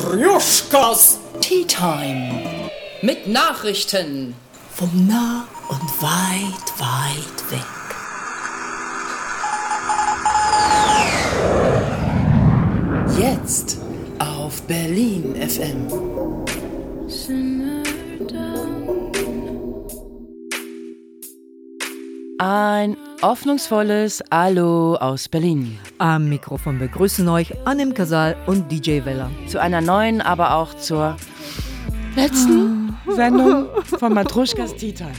Matryoshkas Tea Time. Mit Nachrichten. vom nah und weit, weit weg. Jetzt auf Berlin FM. Ein hoffnungsvolles Hallo aus Berlin. Am Mikrofon begrüßen euch Annem Kasal und DJ Weller. Zu einer neuen, aber auch zur letzten Sendung von Matruschkas Time.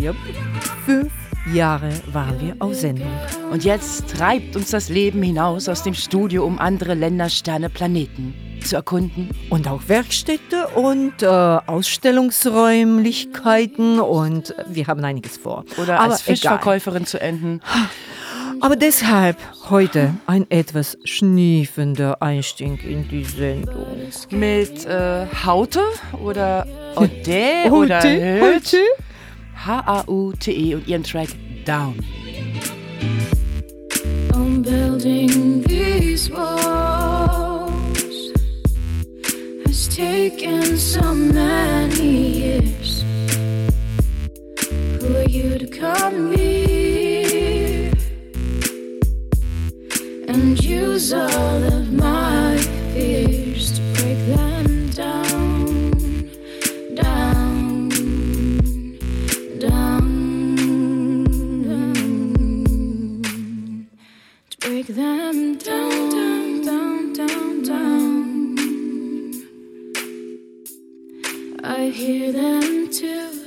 Yep. Fünf Jahre waren wir auf Sendung. Und jetzt treibt uns das Leben hinaus aus dem Studio, um andere Länder, Sterne, Planeten zu erkunden. Und auch Werkstätte und äh, Ausstellungsräumlichkeiten und wir haben einiges vor. Oder Aber als egal. Fischverkäuferin zu enden. Aber deshalb heute ein etwas schniefender Einstieg in die Sendung. Mit äh, Haute oder Ode oder? H-A-U-T-E E und ihren Track Down. I'm building these walls has taken so many years. Who are you to come here and use all of my fears to break them down, down, down, down to break them down, down, I hear them too,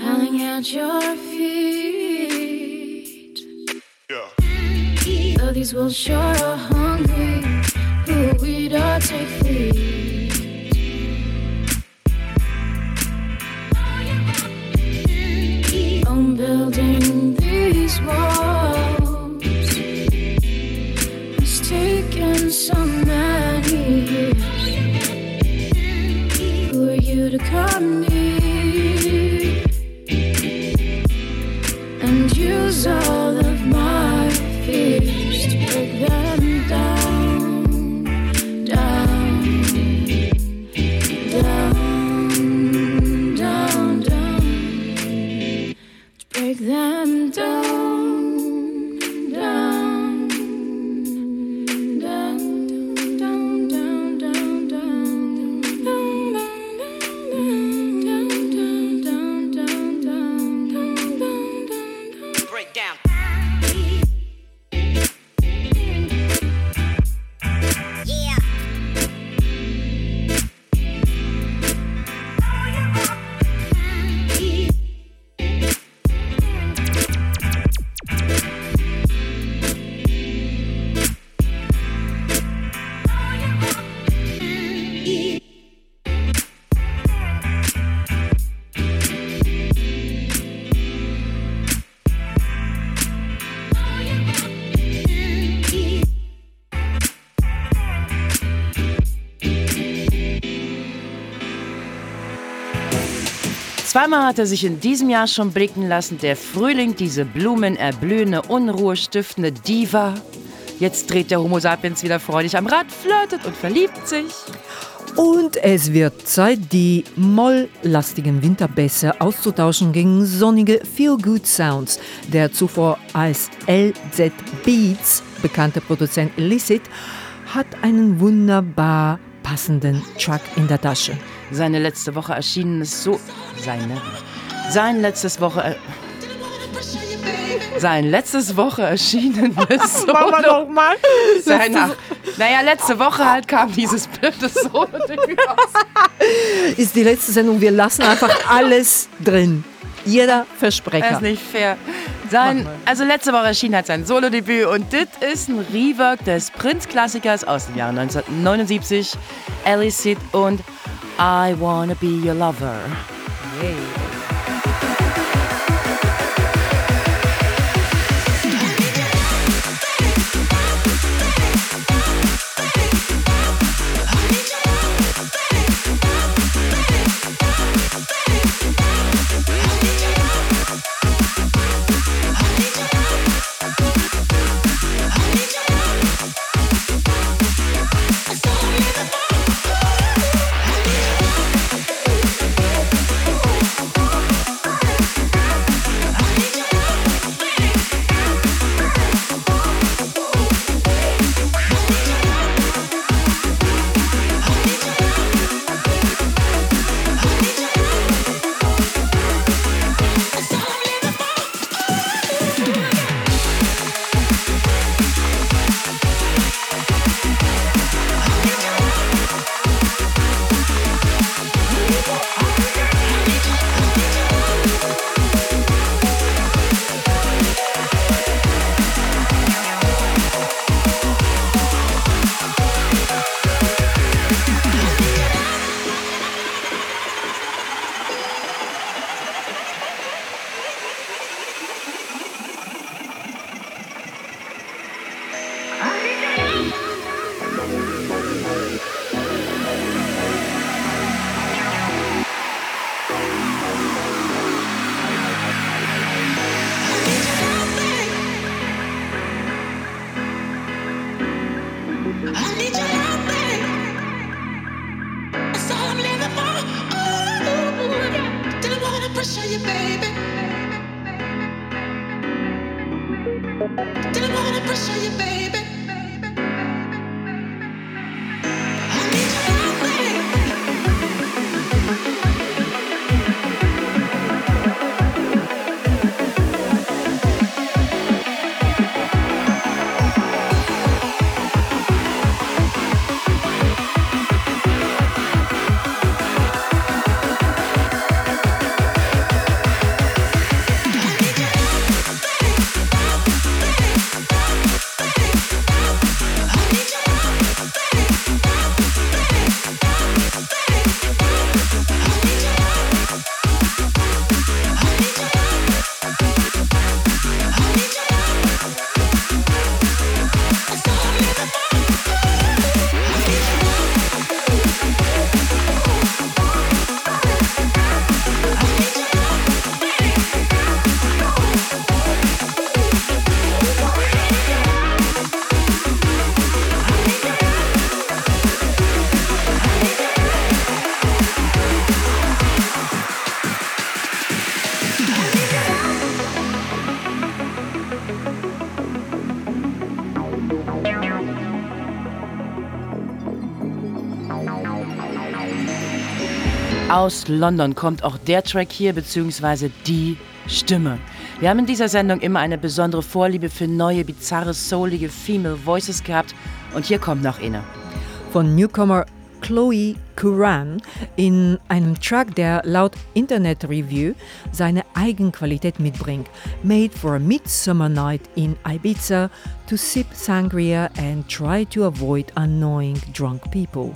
howling at your feet. Though these wolves sure are hungry, on you. Zweimal hat er sich in diesem Jahr schon blicken lassen. Der Frühling, diese blumenerblühende, unruhestiftende Diva. Jetzt dreht der Homo sapiens wieder freudig am Rad, flirtet und verliebt sich. Und es wird Zeit, die molllastigen Winterbässe auszutauschen gegen sonnige Feel-Good Sounds. Der zuvor als LZ Beats bekannte Produzent Illicit hat einen wunderbar passenden Track in der Tasche. Seine letzte Woche erschienenes so. Seine. Sein letztes Woche. Er, sein letztes Woche erschienenes Solo. doch mal. Sein, ach, naja, letzte Woche halt kam dieses blöde Solo-Debüt raus. Ist die letzte Sendung. Wir lassen einfach alles drin. Jeder Das Versprecher. ist nicht fair. Sein, also letzte Woche erschien halt sein Solo-Debüt und das ist ein Rework des Prince-Klassikers aus dem Jahr 1979, Elicit und I Wanna Be Your Lover. baby. Aus London kommt auch der Track hier, beziehungsweise die Stimme. Wir haben in dieser Sendung immer eine besondere Vorliebe für neue, bizarre, soulige Female Voices gehabt. Und hier kommt noch eine. von Newcomer Chloe Curran in einem Track, der laut Internet Review seine Eigenqualität mitbringt. Made for a midsummer night in Ibiza to sip sangria and try to avoid annoying drunk people.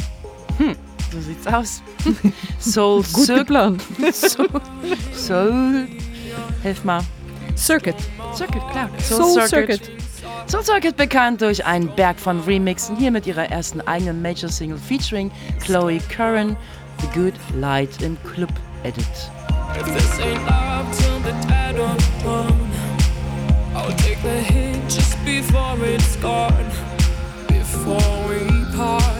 So sieht's aus. Soul Gut Circuit. geplant. Soul, Soul. Hilf mal. Circuit. Circuit, klar. Soul Circuit. Soul Circuit bekannt durch einen Berg von Remixen, hier mit ihrer ersten eigenen Major-Single featuring Chloe Curran, The Good Light im Club Edit. If this ain't love till the dead of dawn, I'll take the hit just before it's gone. Before we part.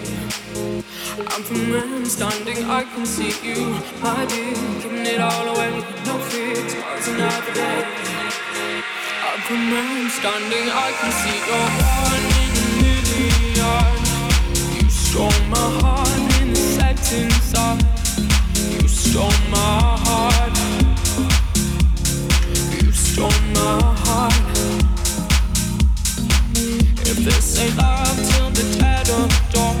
I'm from where I'm standing, I can see you, my dear. Giving it all away. No fear, tomorrow's another day. I'm from where I'm standing, I can see you're one in a million. You stole my heart in the setting sun. You stole my heart. You stole my heart. If this ain't love till the dead of dawn,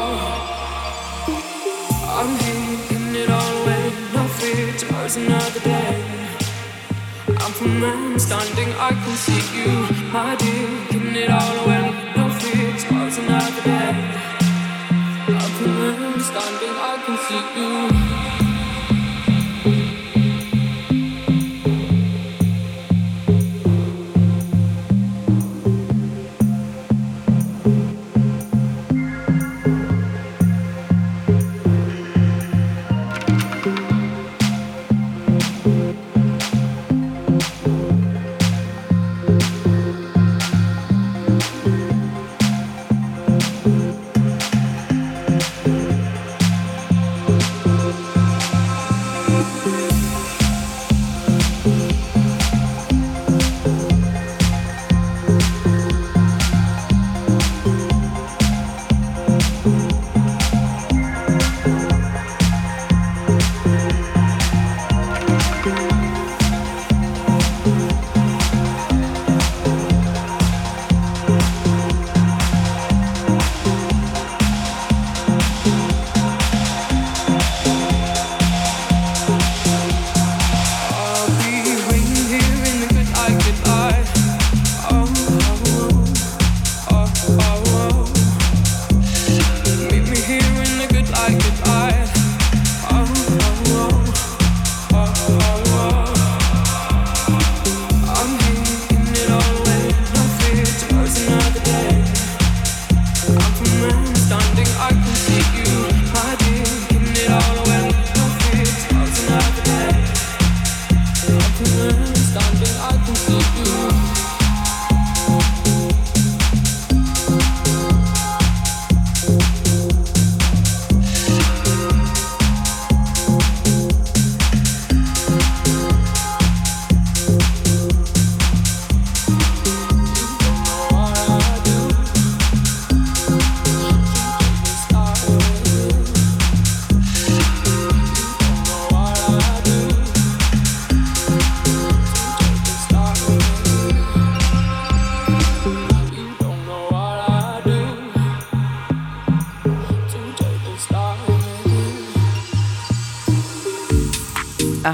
fear, another day. I'm from I'm standing, I can see you, my dear. Giving it all away. No fear, tomorrow's another day. I'm from I'm standing, I can see you.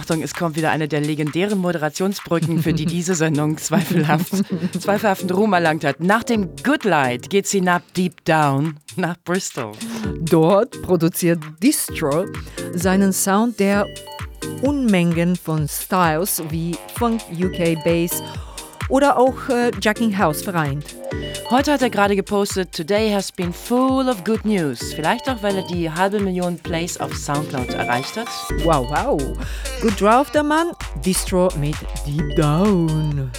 Achtung, es kommt wieder eine der legendären Moderationsbrücken, für die diese Sendung zweifelhaft, zweifelhaften Ruhm erlangt hat. Nach dem Good Light geht sie nach Deep Down, nach Bristol. Dort produziert Distro seinen Sound, der Unmengen von Styles wie Funk, UK Bass oder auch äh, Jacking House vereint. Heute hat er gerade gepostet, Today has been full of good news. Vielleicht auch, weil er die halbe Million Plays auf Soundcloud erreicht hat. Wow, wow. Gut drauf der Mann, Distro mit Deep Down.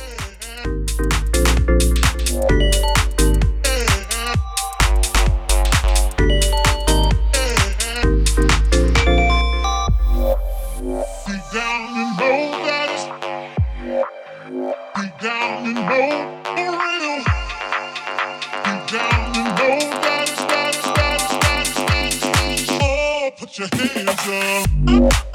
Your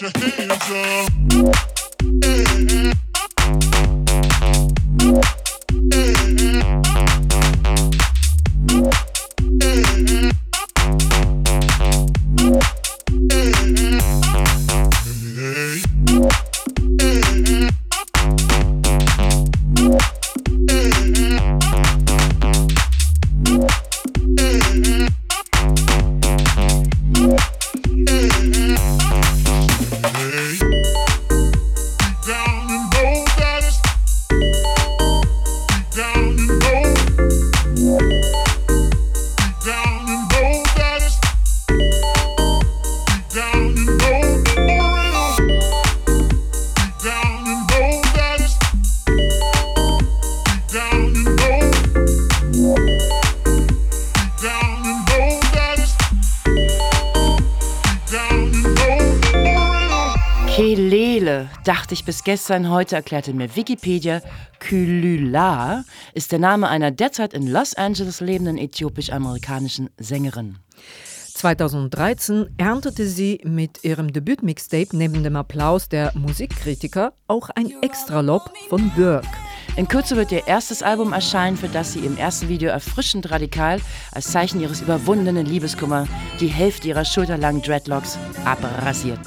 your hands up. Deep bis gestern. Heute erklärte mir Wikipedia, Kylula ist der Name einer derzeit in Los Angeles lebenden äthiopisch-amerikanischen Sängerin. 2013 erntete sie mit ihrem Debütmixtape neben dem Applaus der Musikkritiker auch ein Extralob von Dirk. In Kürze wird ihr erstes Album erscheinen, für das sie im ersten Video erfrischend radikal als Zeichen ihres überwundenen Liebeskummer die Hälfte ihrer schulterlangen Dreadlocks abrasiert.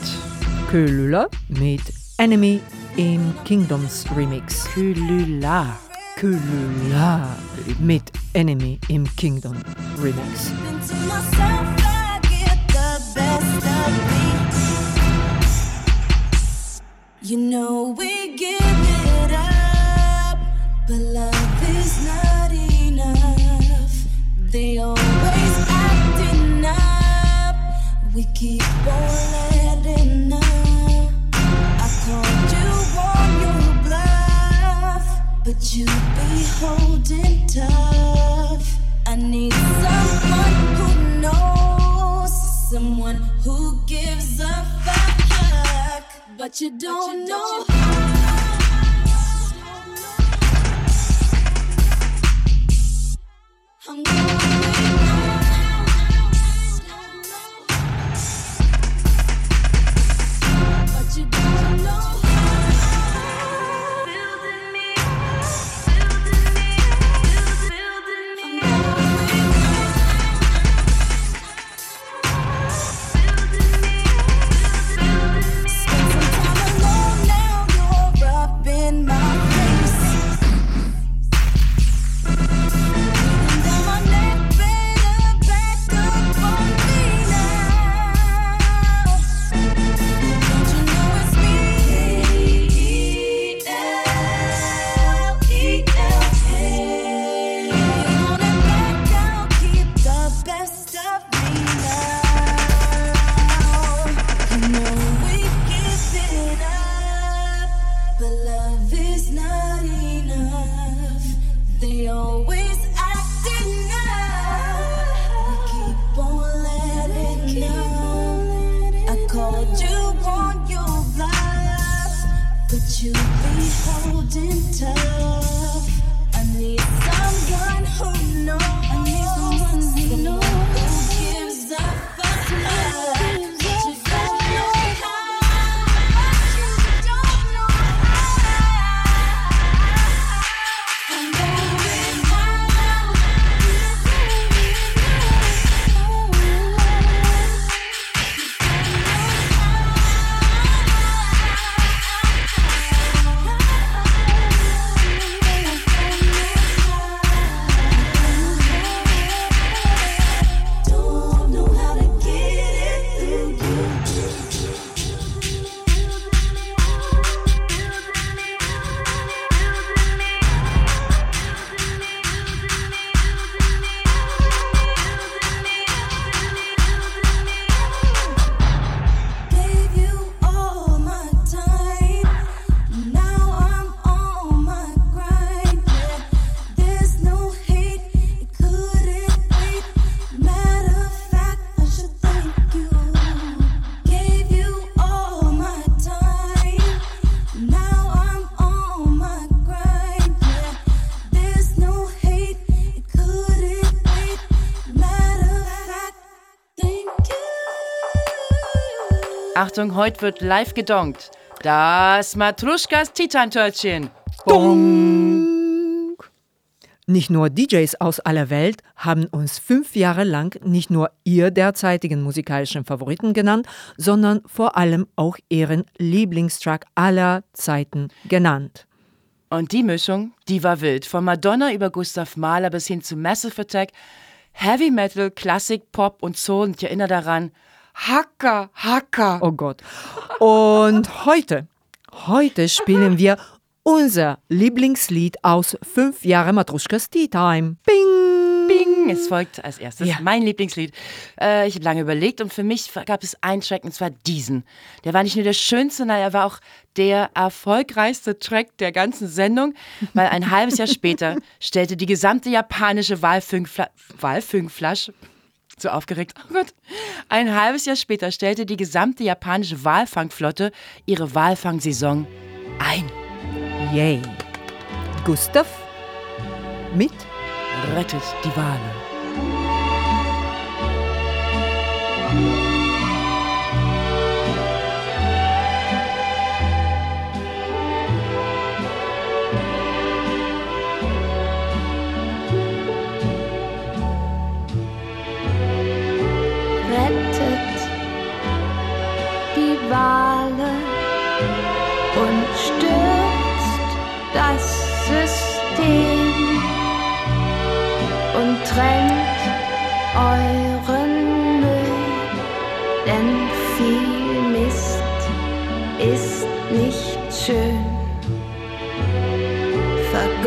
Kölüler mit Enemy im Kingdoms Remix. Kylula. Kölüler mit Enemy im Kingdom Remix. To myself, I get the best of me. You know we give it you don't, you don't know. Achtung, heute wird live gedonkt. Das Matruschkas Titan-Törtchen. Nicht nur DJs aus aller Welt haben uns fünf Jahre lang nicht nur ihr derzeitigen musikalischen Favoriten genannt, sondern vor allem auch ihren Lieblingstrack aller Zeiten genannt. Und die Mischung, die war wild. Von Madonna über Gustav Mahler bis hin zu Massive Attack, Heavy Metal, Klassik, Pop und Soul. Und ich erinnere daran, Hacker, Hacker. Oh Gott. Und heute, heute spielen wir unser Lieblingslied aus fünf Jahre Matruschkas Tea Time. Bing! Bing! Es folgt als erstes Ja. mein Lieblingslied. Äh, ich habe lange überlegt und für mich gab es einen Track und zwar diesen. Der war nicht nur der schönste, sondern er war auch der erfolgreichste Track der ganzen Sendung, weil ein halbes Jahr später stellte die gesamte japanische Walfangfla Walfangflasche so aufgeregt. Oh Gott. Ein halbes Jahr später stellte die gesamte japanische Walfangflotte ihre Walfangsaison ein. Yay. Gustav mit Rettet die Wale.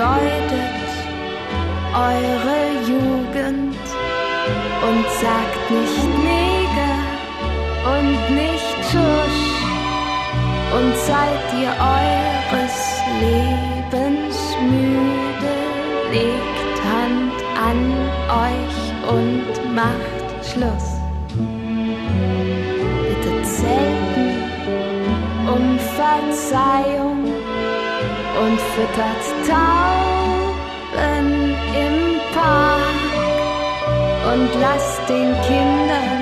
Vergeudet eure Jugend und sagt nicht Neger und nicht Schusch und seid ihr eures Lebens müde, legt Hand an euch und macht Schluss. Bittet selten um Verzeihung und füttert Tauben im Park. Und lasst den Kindern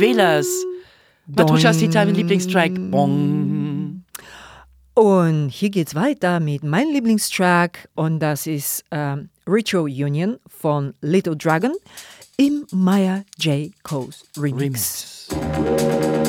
Velas. Matuschas Dieter, mein Lieblingstrack. Bong. Und hier geht's weiter mit meinem Lieblingstrack und das ist ähm, Ritual Union von Little Dragon im Maya J. Coase Remix. Remix.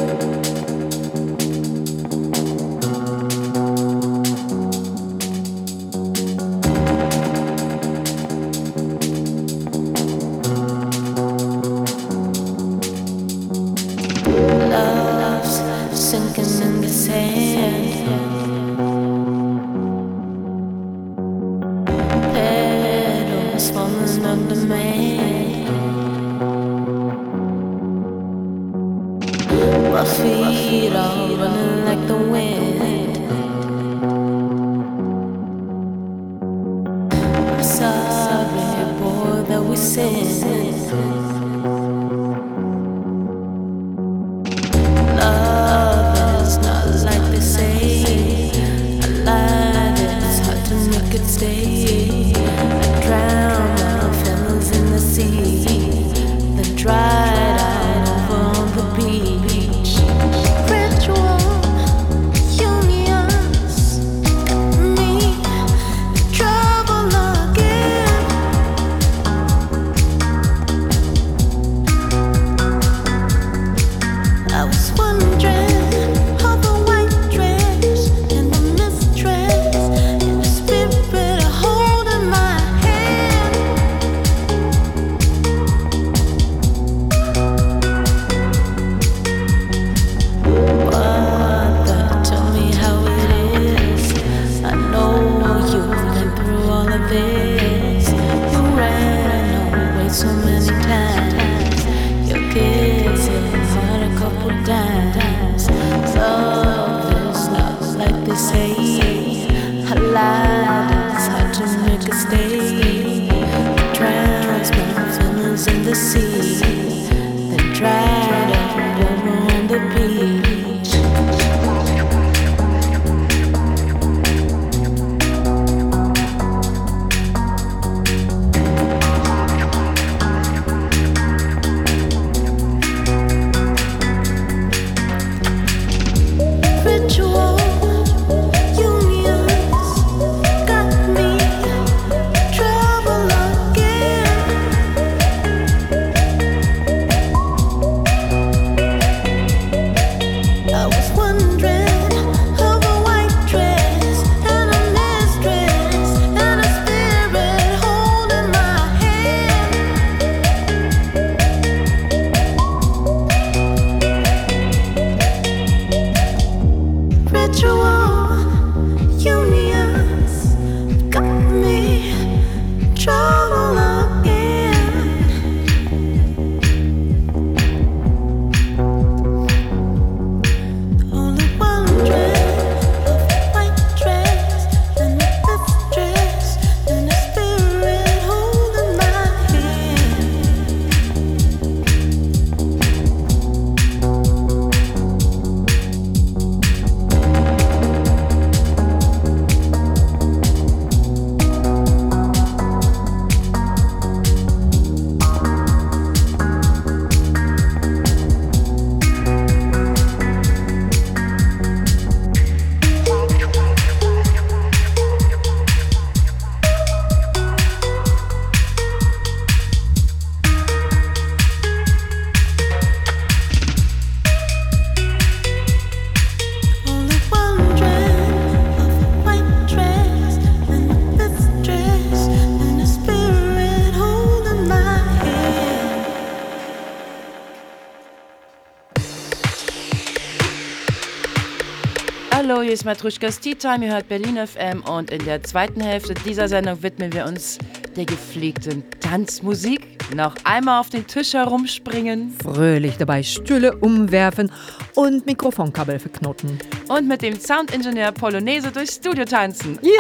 Hallo, hier ist Matruschkas Tea Time, ihr hört Berlin FM und in der zweiten Hälfte dieser Sendung widmen wir uns der gepflegten Tanzmusik. Noch einmal auf den Tisch herumspringen. Fröhlich dabei Stühle umwerfen und Mikrofonkabel verknoten. Und mit dem Soundingenieur Polonaise durchs Studio tanzen. Ja!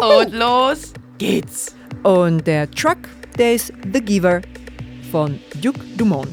Ah! Und los geht's. Und der Truck, der ist The Giver von Duke Dumont.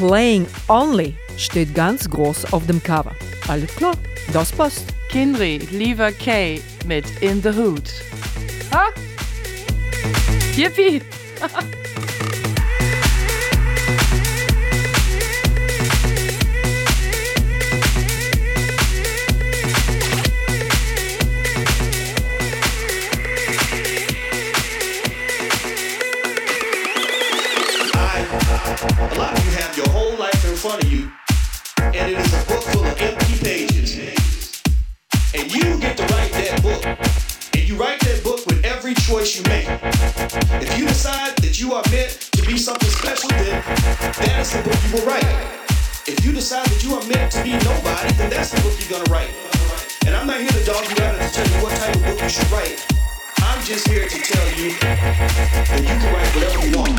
Playing Only steht ganz groß auf dem Cover. Alles klar, das passt. Kinry, lieber Kay mit In the Hood. Ha? Yippie! front of you, and it is a book full of empty pages. And you get to write that book. And you write that book with every choice you make. If you decide that you are meant to be something special, then that is the book you will write. If you decide that you are meant to be nobody, then that's the book you're gonna write. And I'm not here to dog you out and to tell you what type of book you should write. I'm just here to tell you that you can write whatever you want.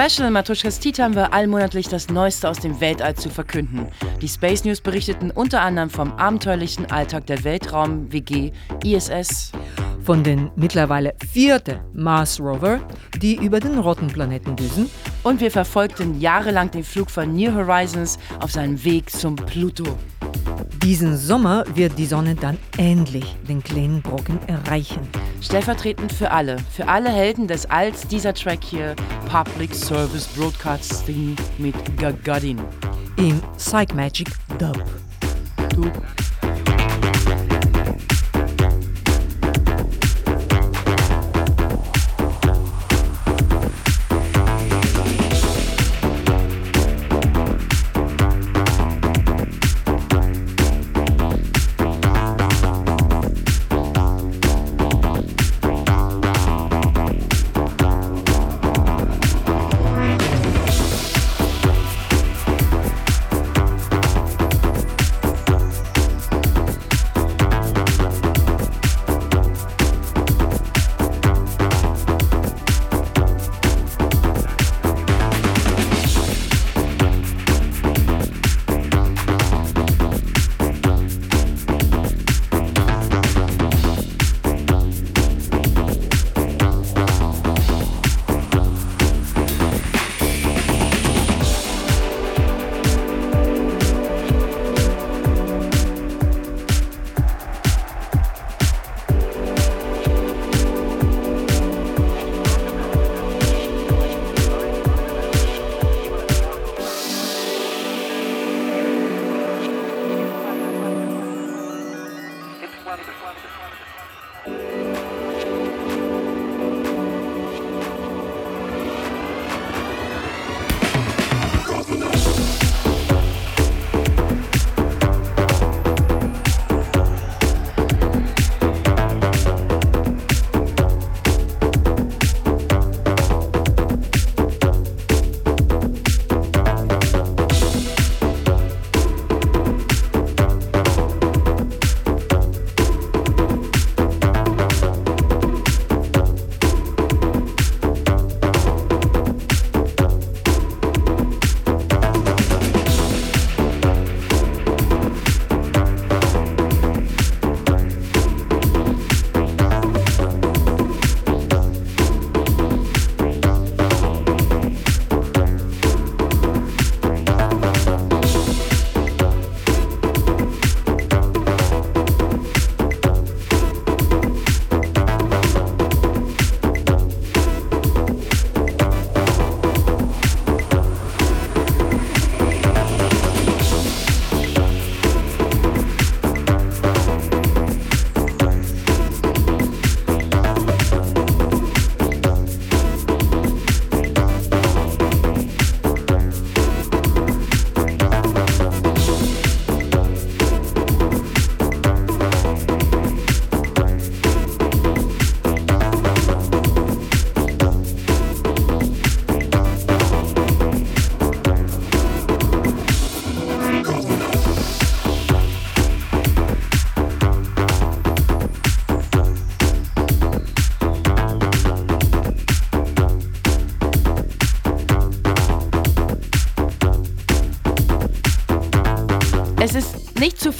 Special Matuschkas Tea haben wir allmonatlich das Neueste aus dem Weltall zu verkünden. Die Space News berichteten unter anderem vom abenteuerlichen Alltag der Weltraum-WG ISS. Von den mittlerweile vierten Mars Rover, die über den roten Planeten düsen. Und wir verfolgten jahrelang den Flug von New Horizons auf seinem Weg zum Pluto. Diesen Sommer wird die Sonne dann endlich den kleinen Brocken erreichen. Stellvertretend für alle, für alle Helden des Alls, dieser Track hier, Public Service Broadcasting mit Gagarin. Im Psych Magic Dub. Du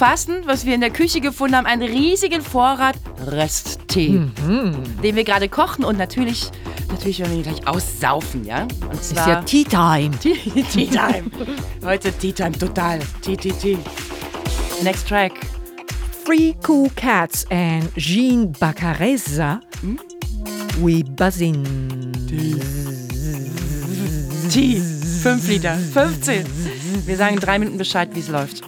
umfassen, was wir in der Küche gefunden haben, einen riesigen Vorrat Rösttee, den wir gerade kochen und natürlich, natürlich werden wir ihn gleich aussaufen, ja? Und Ist ja Tea Time. Tea, Tea Time. Heute Tea Time total. Tea, Tea, Tea. Next track. Three Cool Cats and Jean Baccarezza. We buzzin. Tea. 5 Liter. 15. Wir sagen drei Minuten Bescheid, wie es läuft.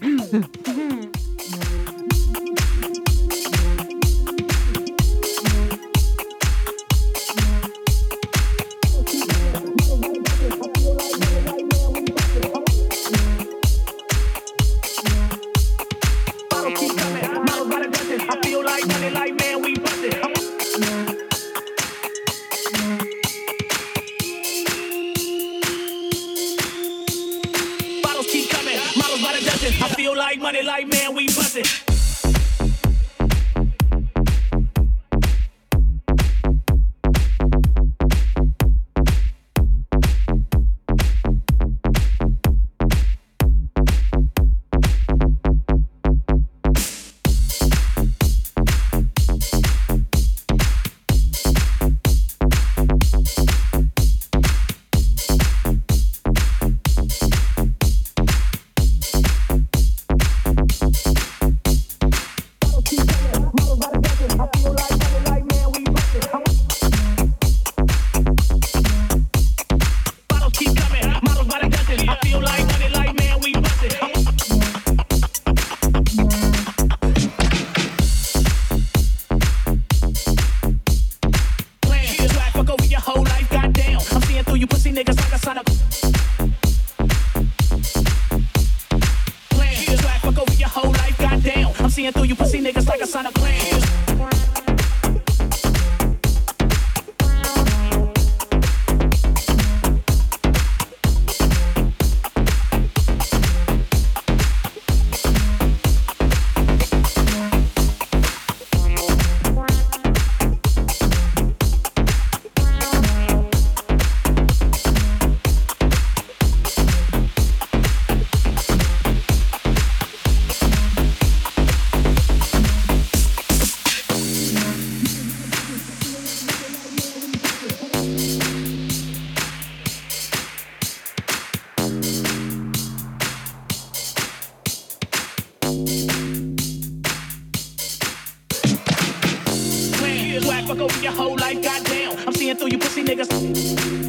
Your whole life, goddamn. I'm seeing through you pussy niggas.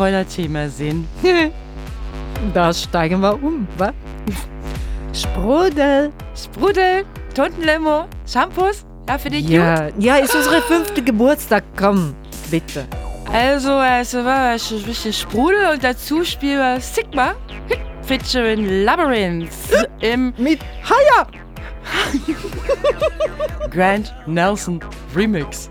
Kräutertee mehr sehen. Da steigen wir um, wa? Sprudel. Sprudel, Tuntenlimo, Shampoos. Ja, für dich gut. Ja, ja, ist unsere fünfte Geburtstag. Komm, bitte. Also, also war es ein bisschen Sprudel und dazu spielen wir Sigma featuring Labyrinth im Mit Haya. Grant Nelson Remix.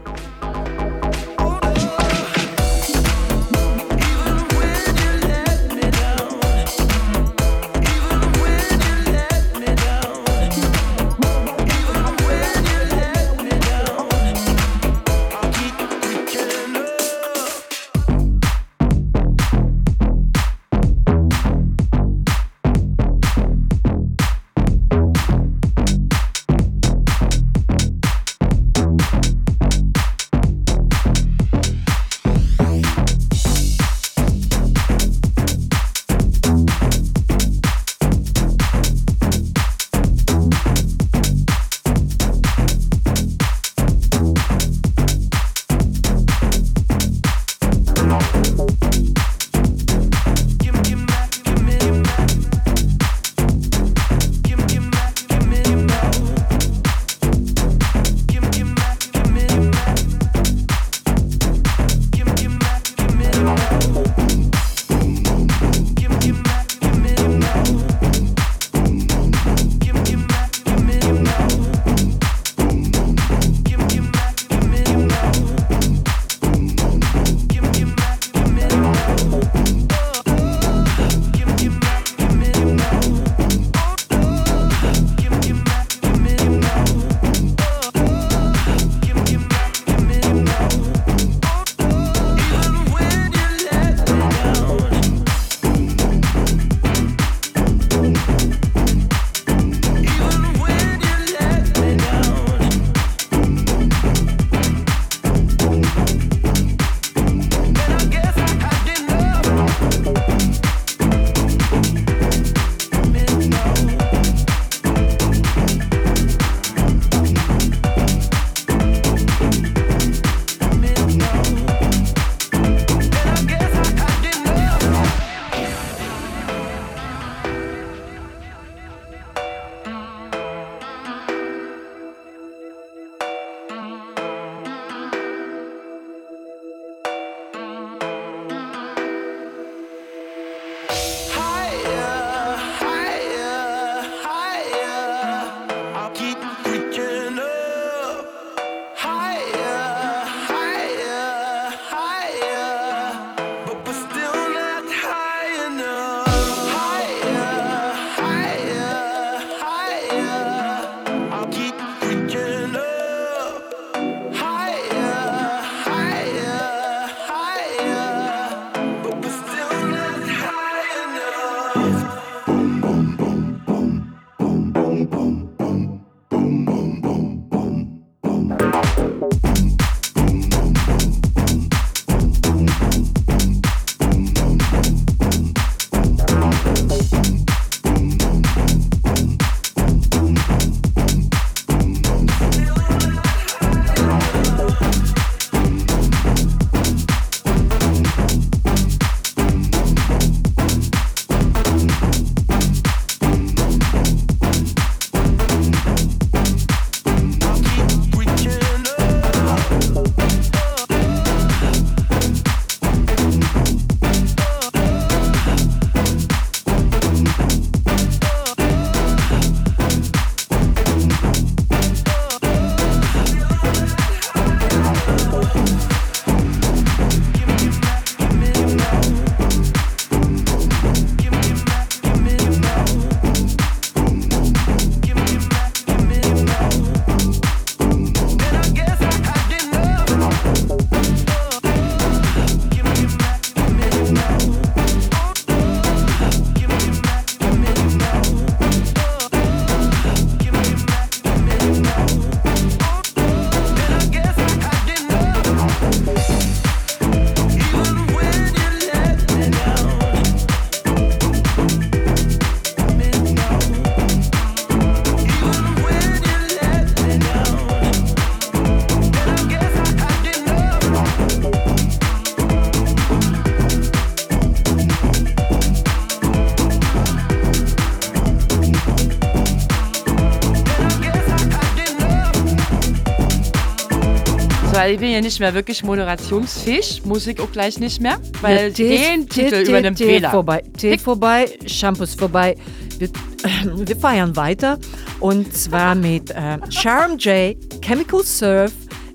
Weil ich bin ja nicht mehr wirklich moderationsfähig, Musik auch gleich nicht mehr, weil Ja, Tee- den Tee- Titel Tee- übernimmt Tee Wähler. vorbei, Tee vorbei, Shampoo ist vorbei. Wir, wir feiern weiter und zwar mit äh, Charm J, Chemical Surf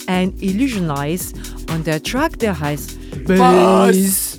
and Illusionize und der Track, der heißt Bass.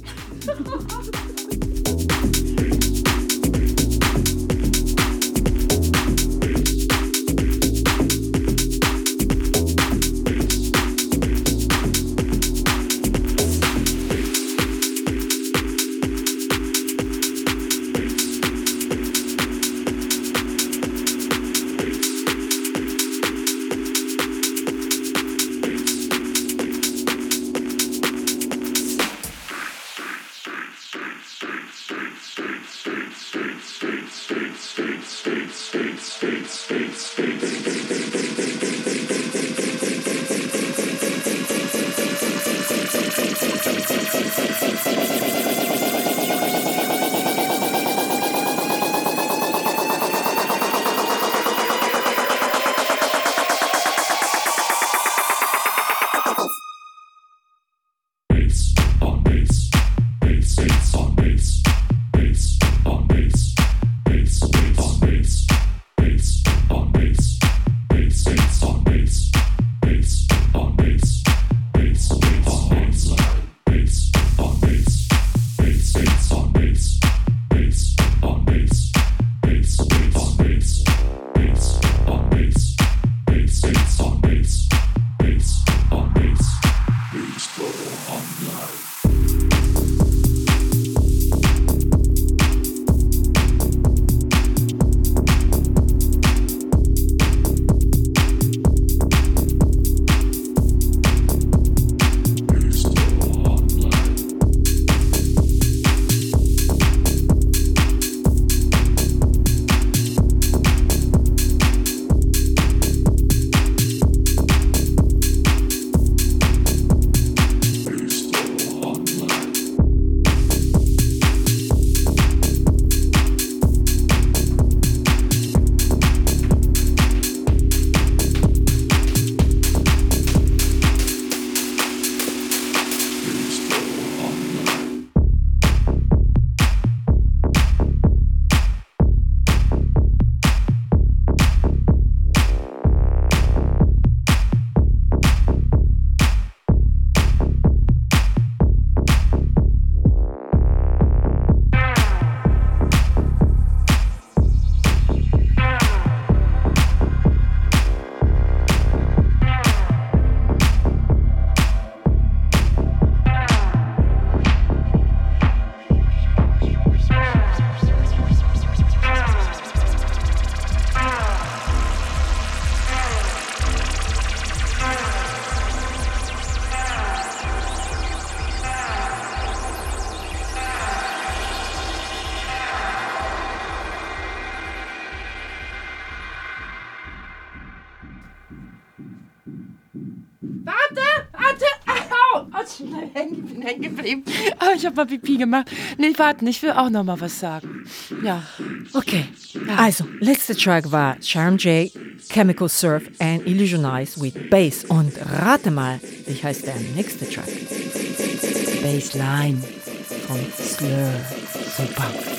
Ich habe mal Pipi gemacht. Nee, warte, ich will auch noch mal was sagen. Ja. Okay, also, letzter Track war Charm J, Chemical Surf and Illusionize with Bass. Und rate mal, wie heißt der nächste Track? Bassline Von Slur. Super.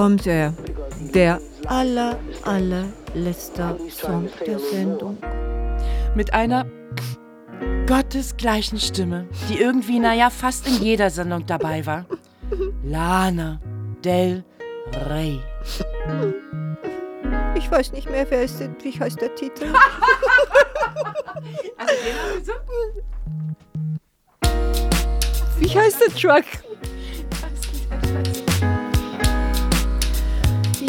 Kommt er. Der aller, allerletzte Song der Sendung. Mit einer gottesgleichen Stimme, die irgendwie, naja, fast in jeder Sendung dabei war. Lana Del Rey. Ich weiß nicht mehr, wer ist denn, wie heißt der Titel? Wie heißt der Truck?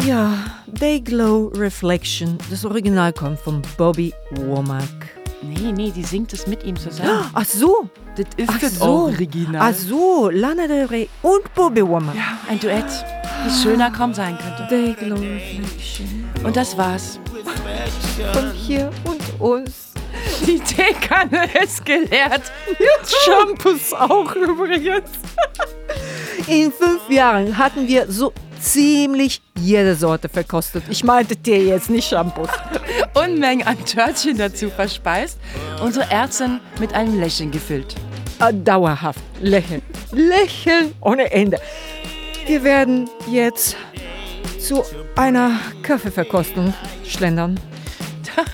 Ja, Day Glow Reflection. Das Original kommt von Bobby Womack. Nee, nee, die singt es mit ihm zusammen. Ach so. Das ist Ach das so. Original. Ach so, Lana Del Rey und Bobby Womack. Ja, ein Duett, wie schöner kaum sein könnte. Day Glow Reflection. Und das war's. Von hier und uns. Die Teekanne ist geleert. Shampoos auch übrigens. In fünf Jahren hatten wir so ziemlich jede Sorte verkostet. Ich meinte Tee jetzt, nicht Shampoos. Unmengen an Törtchen dazu verspeist. Unsere Ärztin mit einem Lächeln gefüllt. Äh, Dauerhaft lächeln. Lächeln ohne Ende. Wir werden jetzt zu einer Kaffeeverkostung schlendern.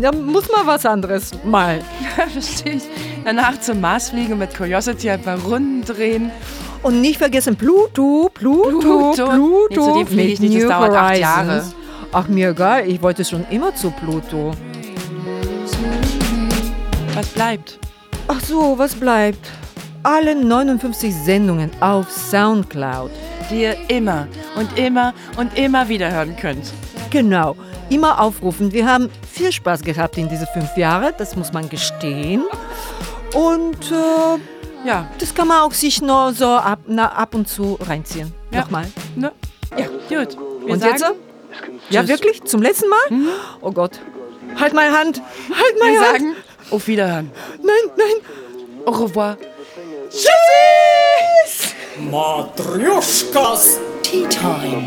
Da muss mal was anderes mal. Ja, verstehe ich. Danach zum Mars fliegen und mit Curiosity ein paar Runden drehen. Und nicht vergessen Pluto, Pluto, Pluto. Pluto. Nee, zu dem fliege ich nicht, das New dauert acht Jahre. Horizons. Ach, mir egal, ich wollte schon immer zu Pluto. Was bleibt? Ach so, was bleibt? Alle 59 Sendungen auf Soundcloud. Die ihr immer und immer und immer wieder hören könnt. Genau, immer aufrufen. Wir haben viel Spaß gehabt in diese fünf Jahre, das muss man gestehen. Und äh, Ja, das kann man auch sich nur so ab, na, ab und zu reinziehen. Ja. Nochmal. ne? Ja, gut. Wir Und sagen, jetzt? Ja, Tschüss. wirklich? Zum letzten Mal? Oh Gott. Halt meine Hand! Halt meine Wir Hand! sagen, auf Wiederhören. Nein, nein! Au revoir. Matryoshkas Tea Time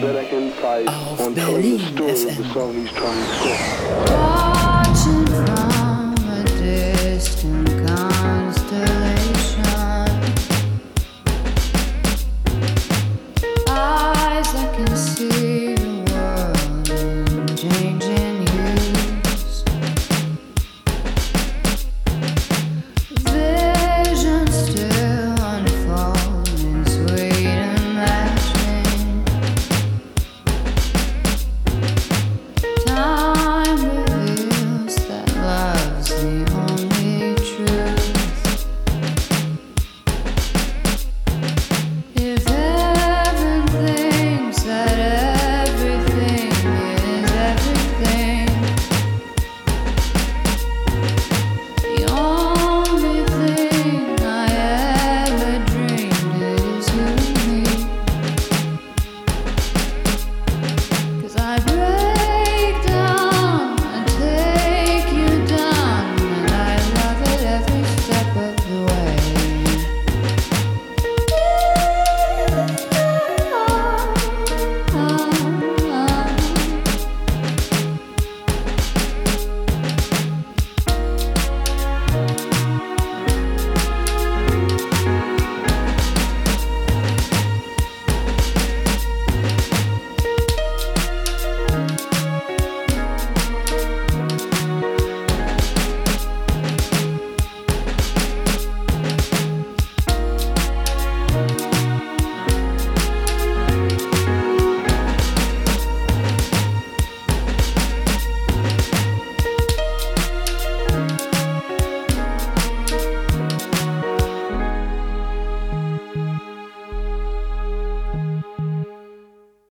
auf Berlin FM.